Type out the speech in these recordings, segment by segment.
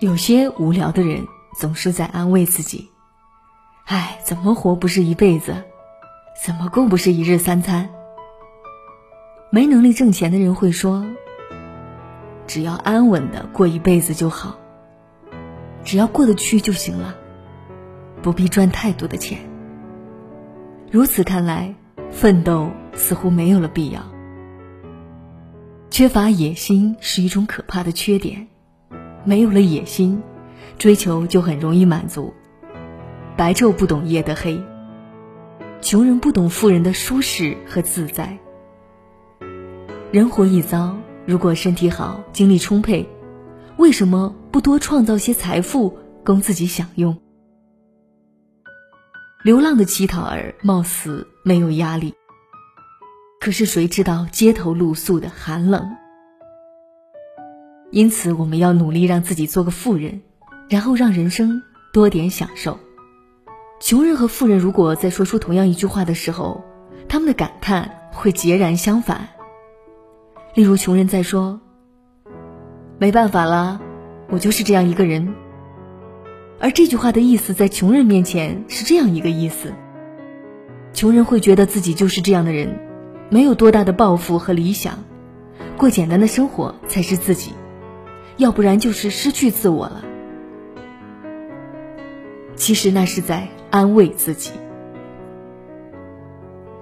有些无聊的人总是在安慰自己：“唉，怎么活不是一辈子？怎么过不是一日三餐？”没能力挣钱的人会说：“只要安稳的过一辈子就好，只要过得去就行了，不必赚太多的钱。”如此看来，奋斗似乎没有了必要。缺乏野心是一种可怕的缺点。没有了野心，追求就很容易满足。白昼不懂夜的黑，穷人不懂富人的舒适和自在。人活一遭，如果身体好、精力充沛，为什么不多创造些财富供自己享用？流浪的乞讨儿貌似没有压力，可是谁知道街头露宿的寒冷？因此，我们要努力让自己做个富人，然后让人生多点享受。穷人和富人如果在说出同样一句话的时候，他们的感叹会截然相反。例如，穷人在说：“没办法啦，我就是这样一个人。”而这句话的意思在穷人面前是这样一个意思：穷人会觉得自己就是这样的人，没有多大的抱负和理想，过简单的生活才是自己。要不然就是失去自我了。其实那是在安慰自己。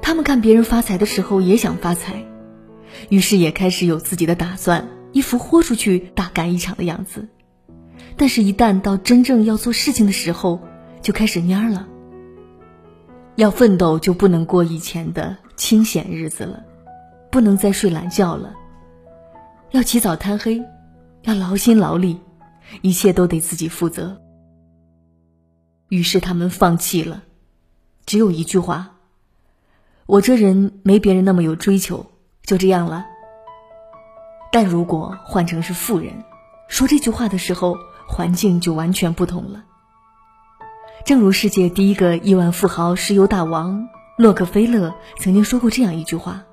他们看别人发财的时候也想发财，于是也开始有自己的打算，一副豁出去大干一场的样子。但是，一旦到真正要做事情的时候，就开始蔫了。要奋斗，就不能过以前的清闲日子了，不能再睡懒觉了，要起早贪黑。要劳心劳力，一切都得自己负责。于是他们放弃了，只有一句话：“我这人没别人那么有追求，就这样了。”但如果换成是富人，说这句话的时候，环境就完全不同了。正如世界第一个亿万富豪、石油大王洛克菲勒曾经说过这样一句话：“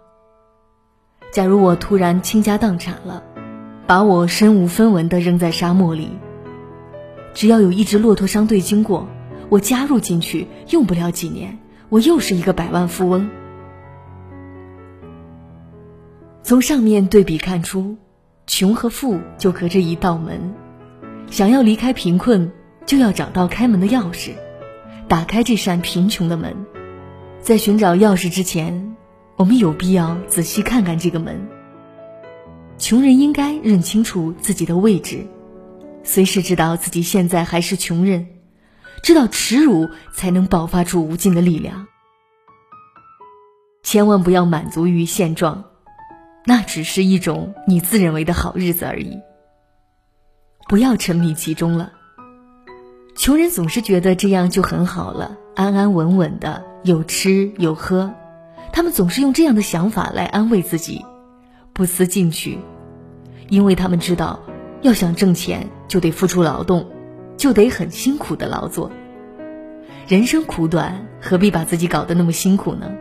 假如我突然倾家荡产了。”把我身无分文的扔在沙漠里。只要有一支骆驼商队经过，我加入进去，用不了几年，我又是一个百万富翁。从上面对比看出，穷和富就隔着一道门，想要离开贫困，就要找到开门的钥匙，打开这扇贫穷的门。在寻找钥匙之前，我们有必要仔细看看这个门。穷人应该认清楚自己的位置，随时知道自己现在还是穷人，知道耻辱才能爆发出无尽的力量。千万不要满足于现状，那只是一种你自认为的好日子而已。不要沉迷其中了。穷人总是觉得这样就很好了，安安稳稳的，有吃有喝，他们总是用这样的想法来安慰自己。不思进取，因为他们知道，要想挣钱就得付出劳动，就得很辛苦的劳作。人生苦短，何必把自己搞得那么辛苦呢？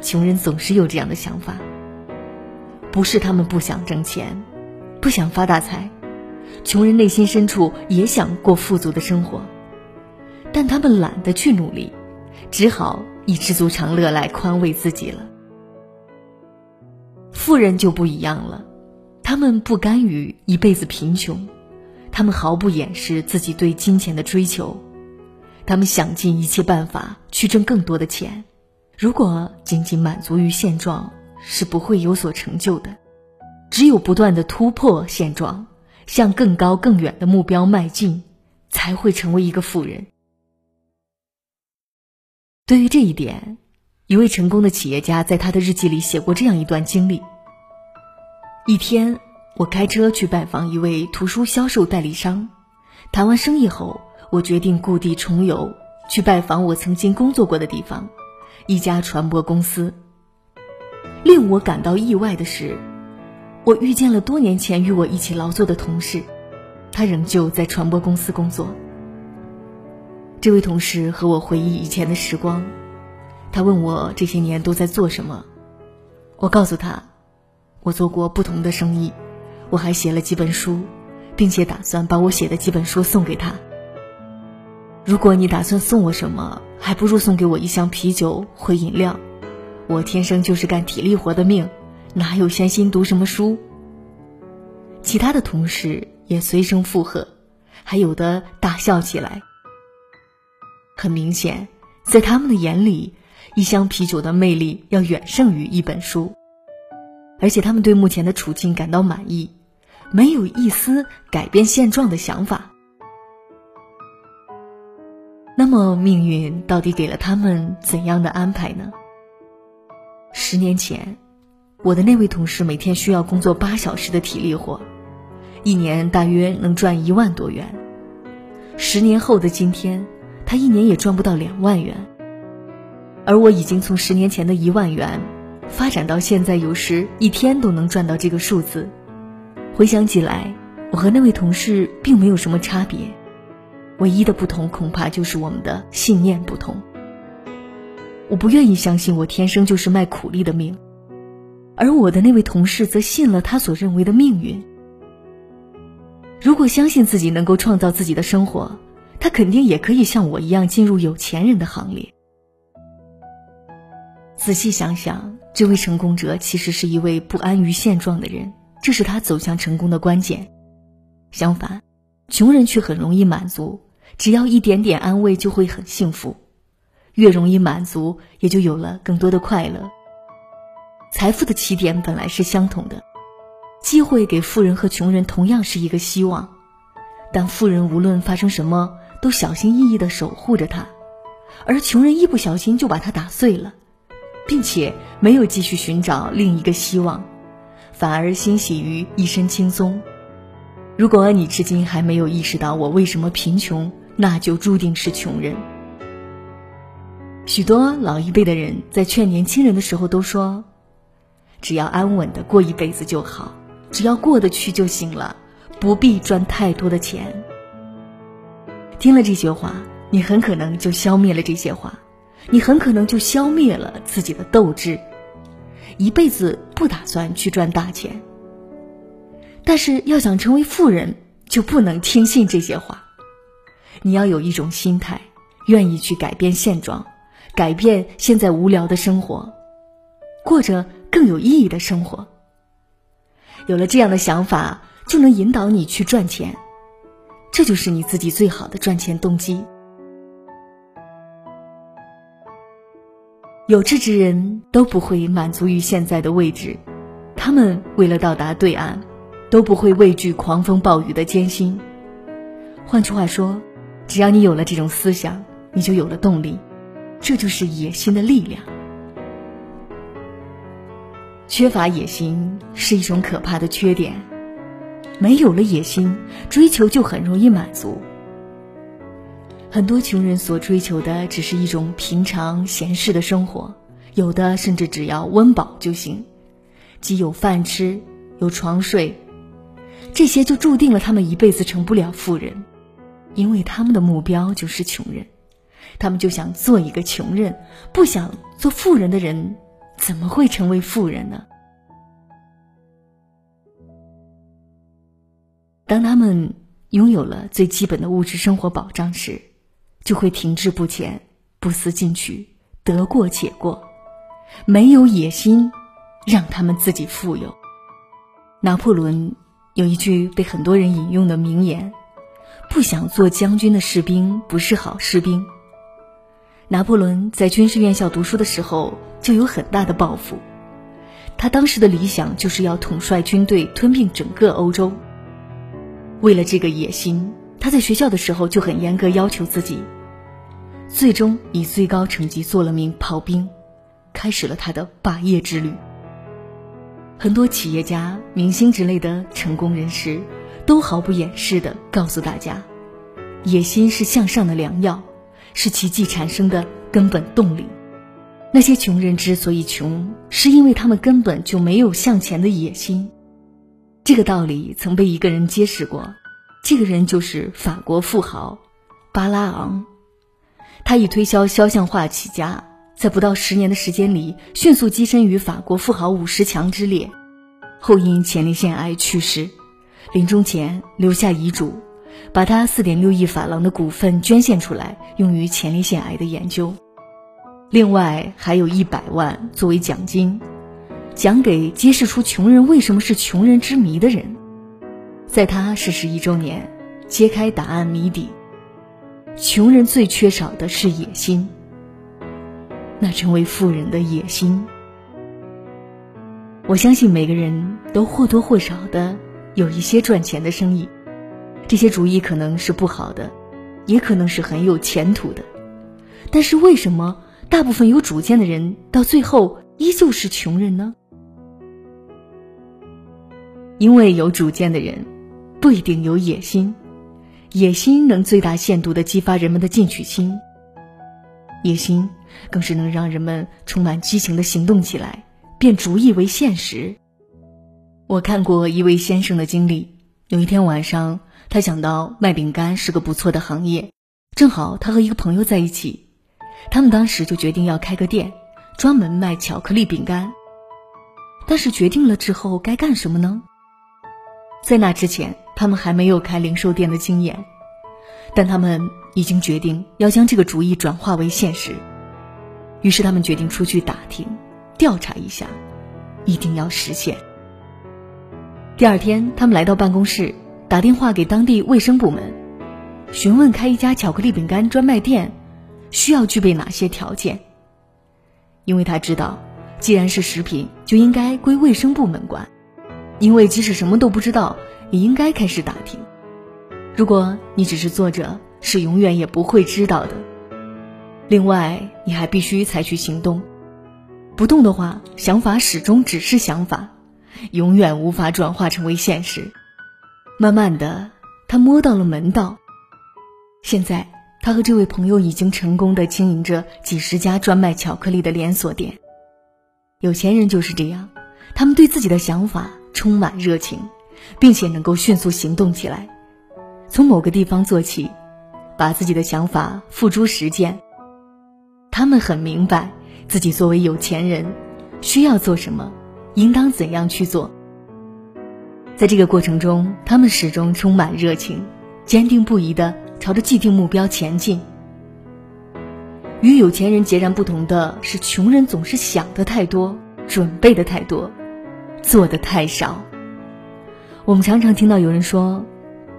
穷人总是有这样的想法。不是他们不想挣钱，不想发大财，穷人内心深处也想过富足的生活，但他们懒得去努力，只好以知足常乐来宽慰自己了。富人就不一样了，他们不甘于一辈子贫穷，他们毫不掩饰自己对金钱的追求，他们想尽一切办法去挣更多的钱。如果仅仅满足于现状，是不会有所成就的。只有不断的突破现状，向更高更远的目标迈进，才会成为一个富人。对于这一点，一位成功的企业家在他的日记里写过这样一段经历。一天，我开车去拜访一位图书销售代理商，谈完生意后，我决定故地重游，去拜访我曾经工作过的地方——一家传播公司。令我感到意外的是，我遇见了多年前与我一起劳作的同事，他仍旧在传播公司工作。这位同事和我回忆以前的时光，他问我这些年都在做什么，我告诉他。我做过不同的生意，我还写了几本书，并且打算把我写的几本书送给他。如果你打算送我什么，还不如送给我一箱啤酒或饮料。我天生就是干体力活的命，哪有闲心读什么书？其他的同事也随声附和，还有的大笑起来。很明显，在他们的眼里，一箱啤酒的魅力要远胜于一本书，而且他们对目前的处境感到满意，没有一丝改变现状的想法。那么，命运到底给了他们怎样的安排呢？十年前，我的那位同事每天需要工作八小时的体力活，一年大约能赚一万多元。十年后的今天，他一年也赚不到两万元。而我已经从十年前的一万元，发展到现在有时一天都能赚到这个数字。回想起来，我和那位同事并没有什么差别。唯一的不同恐怕就是我们的信念不同。我不愿意相信我天生就是卖苦力的命，而我的那位同事则信了他所认为的命运。如果相信自己能够创造自己的生活，他肯定也可以像我一样进入有钱人的行列。仔细想想，这位成功者其实是一位不安于现状的人，这是他走向成功的关键。相反，穷人却很容易满足。只要一点点安慰，就会很幸福。越容易满足，也就有了更多的快乐。财富的起点本来是相同的，机会给富人和穷人同样是一个希望，但富人无论发生什么都小心翼翼地守护着它，而穷人一不小心就把它打碎了，并且没有继续寻找另一个希望，反而欣喜于一身轻松。如果你至今还没有意识到我为什么贫穷，那就注定是穷人。许多老一辈的人在劝年轻人的时候都说：“只要安稳的过一辈子就好，只要过得去就行了，不必赚太多的钱。”听了这些话，你很可能就消灭了这些话，你很可能就消灭了自己的斗志，一辈子不打算去赚大钱。但是要想成为富人，就不能听信这些话。你要有一种心态，愿意去改变现状，改变现在无聊的生活，过着更有意义的生活。有了这样的想法，就能引导你去赚钱，这就是你自己最好的赚钱动机。有志之人都不会满足于现在的位置，他们为了到达对岸。都不会畏惧狂风暴雨的艰辛。换句话说，只要你有了这种思想，你就有了动力，这就是野心的力量。缺乏野心是一种可怕的缺点，没有了野心，追求就很容易满足。很多穷人所追求的只是一种平常闲适的生活，有的甚至只要温饱就行，既有饭吃，有床睡。这些就注定了他们一辈子成不了富人，因为他们的目标就是穷人，他们就想做一个穷人，不想做富人的人，怎么会成为富人呢？当他们拥有了最基本的物质生活保障时，就会停滞不前，不思进取，得过且过，没有野心，让他们自己富有。拿破仑。有一句被很多人引用的名言：“不想做将军的士兵不是好士兵。”拿破仑在军事院校读书的时候就有很大的抱负，他当时的理想就是要统帅军队吞并整个欧洲。为了这个野心，他在学校的时候就很严格要求自己，最终以最高成绩做了名炮兵，开始了他的霸业之旅。很多企业家、明星之类的成功人士，都毫不掩饰地告诉大家：野心是向上的良药，是奇迹产生的根本动力。那些穷人之所以穷，是因为他们根本就没有向前的野心。这个道理曾被一个人揭示过，这个人就是法国富豪巴拉昂。他以推销肖像画起家。在不到十年的时间里，迅速跻身于法国富豪五十强之列，后因前列腺癌去世，临终前留下遗嘱，把他四点六亿法郎的股份捐献出来，用于前列腺癌的研究。另外还有一百万作为奖金，奖给揭示出穷人为什么是穷人之谜的人。在他逝世一周年，揭开答案谜底。穷人最缺少的是野心，那成为富人的野心。我相信每个人都或多或少的有一些赚钱的生意，这些主意可能是不好的，也可能是很有前途的。但是为什么大部分有主见的人到最后依旧是穷人呢？因为有主见的人不一定有野心，野心能最大限度的激发人们的进取心，野心更是能让人们充满激情的行动起来。变主意为现实。我看过一位先生的经历。有一天晚上，他想到卖饼干是个不错的行业，正好他和一个朋友在一起，他们当时就决定要开个店，专门卖巧克力饼干。但是决定了之后该干什么呢？在那之前，他们还没有开零售店的经验，但他们已经决定要将这个主意转化为现实。于是他们决定出去打听。调查一下，一定要实现。第二天，他们来到办公室，打电话给当地卫生部门，询问开一家巧克力饼干专卖店需要具备哪些条件。因为他知道，既然是食品，就应该归卫生部门管。因为即使什么都不知道，也应该开始打听。如果你只是坐着，是永远也不会知道的。另外，你还必须采取行动。不动的话，想法始终只是想法，永远无法转化成为现实。慢慢的，他摸到了门道。现在，他和这位朋友已经成功的经营着几十家专卖巧克力的连锁店。有钱人就是这样，他们对自己的想法充满热情，并且能够迅速行动起来，从某个地方做起，把自己的想法付诸实践。他们很明白。自己作为有钱人，需要做什么，应当怎样去做。在这个过程中，他们始终充满热情，坚定不移地朝着既定目标前进。与有钱人截然不同的是，穷人总是想的太多，准备的太多，做的太少。我们常常听到有人说：“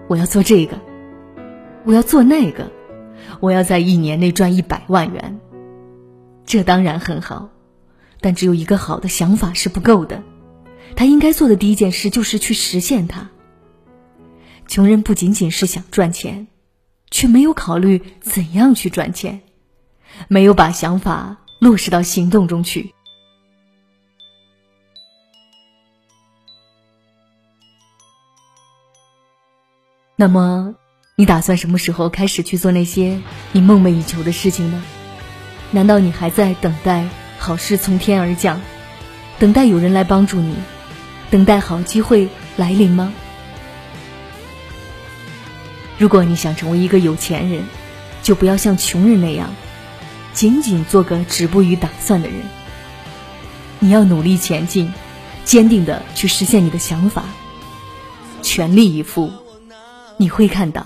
我要做这个，我要做那个，我要在一年内赚一百万元。”这当然很好，但只有一个好的想法是不够的。他应该做的第一件事就是去实现它。穷人不仅仅是想赚钱，却没有考虑怎样去赚钱，没有把想法落实到行动中去。那么，你打算什么时候开始去做那些你梦寐以求的事情呢？难道你还在等待好事从天而降，等待有人来帮助你，等待好机会来临吗？如果你想成为一个有钱人，就不要像穷人那样，仅仅做个止步于打算的人。你要努力前进，坚定的去实现你的想法，全力以赴，你会看到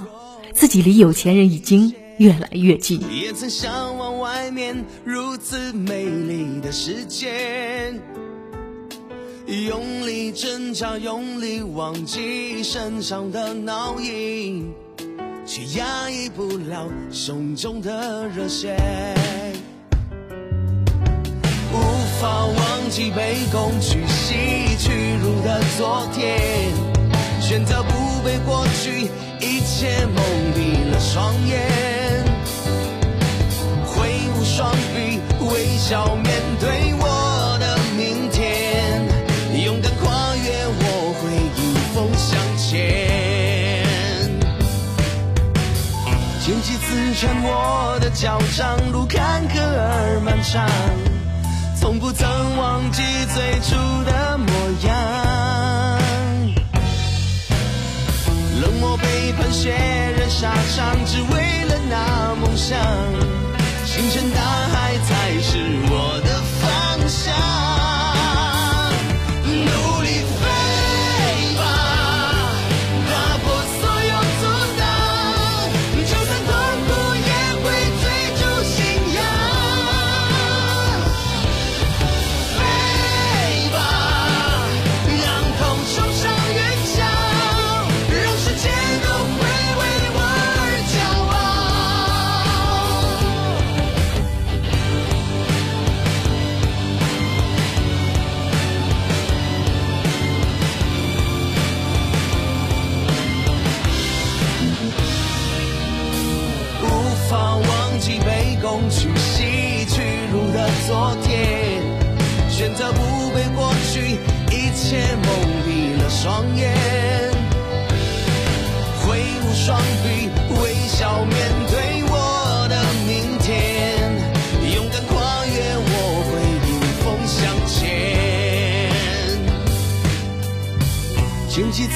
自己离有钱人已经。越来越近也曾向往外面如此美丽的世界用力挣扎用力忘记身上的烙印却压抑不了胸中的热血无法忘记被工具吸取入的昨天选择不被过去一切蒙蔽了双眼挥舞双臂微笑面对我的明天，勇敢跨越我会迎风向前。荆棘刺穿我的脚掌，路坎坷而漫长，从不曾忘记最初的背叛血染沙场，只为了那梦想。星辰大海才是我的方向，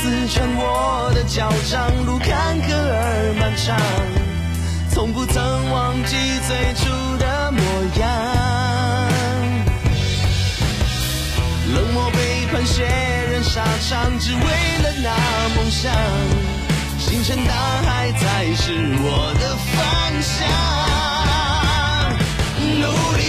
刺穿我的脚掌，路坎坷而漫长，从不曾忘记最初的模样。冷漠背叛，血染沙场，只为了那梦想。星辰大海才是我的方向，努力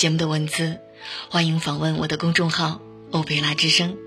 节目的文字，欢迎访问我的公众号“欧贝拉之声”。